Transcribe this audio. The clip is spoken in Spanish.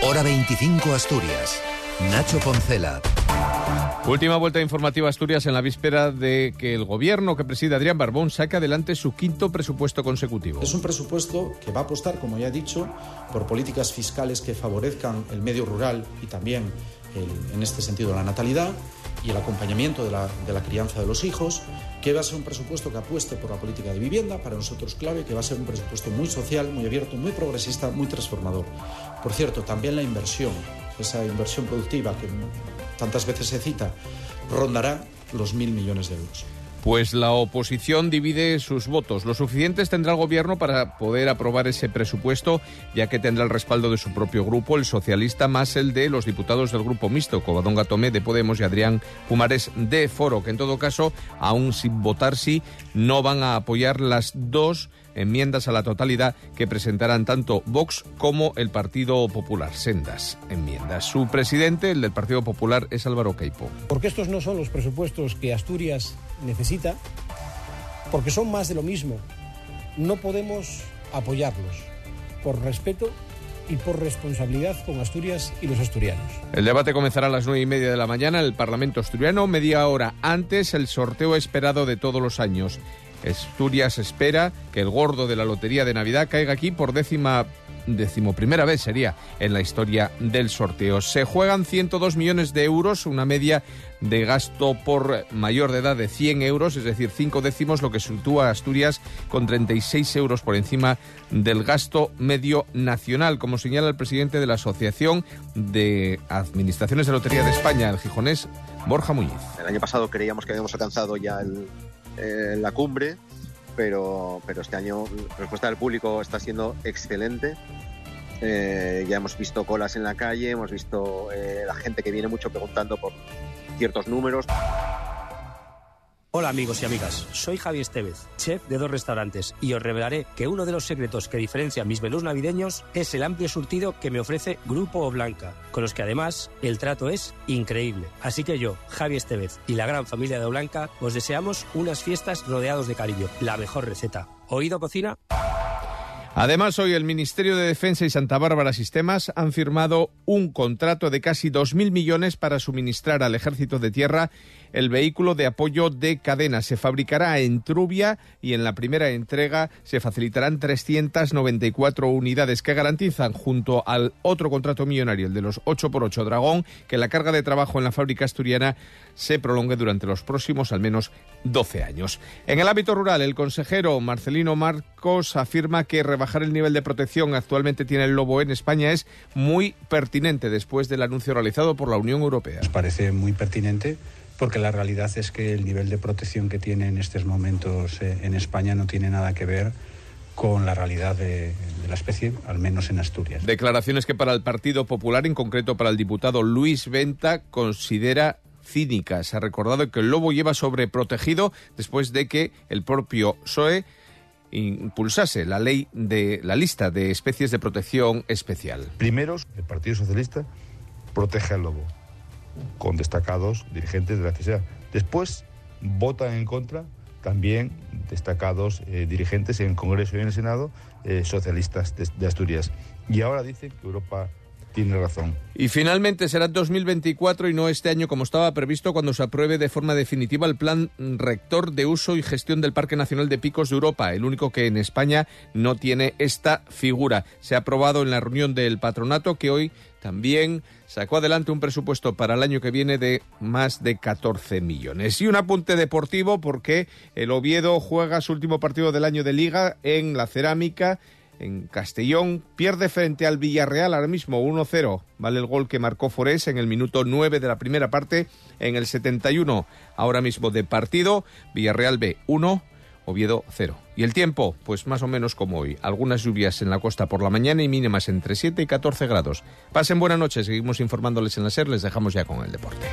Hora 25 Asturias. Nacho Poncela. Última vuelta informativa Asturias en la víspera de que el gobierno que preside Adrián Barbón saque adelante su quinto presupuesto consecutivo. Es un presupuesto que va a apostar, como ya he dicho, por políticas fiscales que favorezcan el medio rural y también, el, en este sentido, la natalidad y el acompañamiento de la, de la crianza de los hijos, que va a ser un presupuesto que apueste por la política de vivienda, para nosotros clave, que va a ser un presupuesto muy social, muy abierto, muy progresista, muy transformador. Por cierto, también la inversión, esa inversión productiva que tantas veces se cita, rondará los mil millones de euros. Pues la oposición divide sus votos. Lo suficientes tendrá el gobierno para poder aprobar ese presupuesto, ya que tendrá el respaldo de su propio grupo, el socialista, más el de los diputados del grupo mixto, Covadonga Tomé de Podemos y Adrián Pumares de Foro, que en todo caso, aún sin votar sí, no van a apoyar las dos enmiendas a la totalidad que presentarán tanto Vox como el Partido Popular. Sendas enmiendas. Su presidente, el del Partido Popular, es Álvaro Queipo. Porque estos no son los presupuestos que Asturias necesita, porque son más de lo mismo. No podemos apoyarlos por respeto y por responsabilidad con Asturias y los asturianos. El debate comenzará a las nueve y media de la mañana en el Parlamento asturiano, media hora antes el sorteo esperado de todos los años. Asturias espera que el gordo de la Lotería de Navidad caiga aquí por décima decimoprimera vez sería en la historia del sorteo. Se juegan 102 millones de euros, una media de gasto por mayor de edad de 100 euros, es decir, cinco décimos, lo que sitúa a Asturias con 36 euros por encima del gasto medio nacional, como señala el presidente de la Asociación de Administraciones de Lotería de España, el gijonés Borja Muñiz. El año pasado creíamos que habíamos alcanzado ya el, eh, la cumbre, pero, pero este año la respuesta del público está siendo excelente. Eh, ya hemos visto colas en la calle, hemos visto eh, la gente que viene mucho preguntando por ciertos números. Hola amigos y amigas, soy Javi Estevez, chef de dos restaurantes, y os revelaré que uno de los secretos que diferencia mis menús navideños es el amplio surtido que me ofrece Grupo O Blanca, con los que además el trato es increíble. Así que yo, Javi Estevez y la gran familia de O Blanca, os deseamos unas fiestas rodeados de cariño, la mejor receta. ¿Oído cocina? Además, hoy el Ministerio de Defensa y Santa Bárbara Sistemas han firmado un contrato de casi 2.000 millones para suministrar al Ejército de Tierra el vehículo de apoyo de cadena. Se fabricará en Trubia y en la primera entrega se facilitarán 394 unidades que garantizan, junto al otro contrato millonario, el de los 8x8 Dragón, que la carga de trabajo en la fábrica asturiana se prolongue durante los próximos al menos 12 años. En el ámbito rural, el consejero Marcelino Marcos afirma que rebajar el nivel de protección actualmente tiene el lobo en España es muy pertinente después del anuncio realizado por la Unión Europea. Nos parece muy pertinente porque la realidad es que el nivel de protección que tiene en estos momentos eh, en España no tiene nada que ver con la realidad de, de, la especie, al menos en Asturias. Declaraciones que para el Partido Popular, en concreto para el diputado Luis Venta, considera cínicas. Se ha recordado que el lobo lleva sobreprotegido después de que el propio PSOE impulsase la ley de la lista de especies de protección especial. Primero, el Partido Socialista protege al lobo con destacados dirigentes de la CSA. Después votan en contra también destacados eh, dirigentes en el Congreso y en el Senado eh, socialistas de, de, Asturias. Y ahora dicen que Europa tiene razón. Y finalmente será 2024 y no este año como estaba previsto cuando se apruebe de forma definitiva el plan rector de uso y gestión del Parque Nacional de Picos de Europa, el único que en España no tiene esta figura. Se ha aprobado en la reunión del patronato que hoy también sacó adelante un presupuesto para el año que viene de más de 14 millones. Y un apunte deportivo porque el Oviedo juega su último partido del año de liga en la cerámica en Castellón. Pierde frente al Villarreal ahora mismo 1-0. Vale el gol que marcó Forés en el minuto 9 de la primera parte. En el 71 ahora mismo de partido. Villarreal B 1. Oviedo 0. Y el tiempo, pues más o menos como hoy. Algunas lluvias en la costa por la mañana y mínimas entre 7 y 14 grados. Pasen buena noche, seguimos informándoles en la SER, les dejamos ya con el deporte.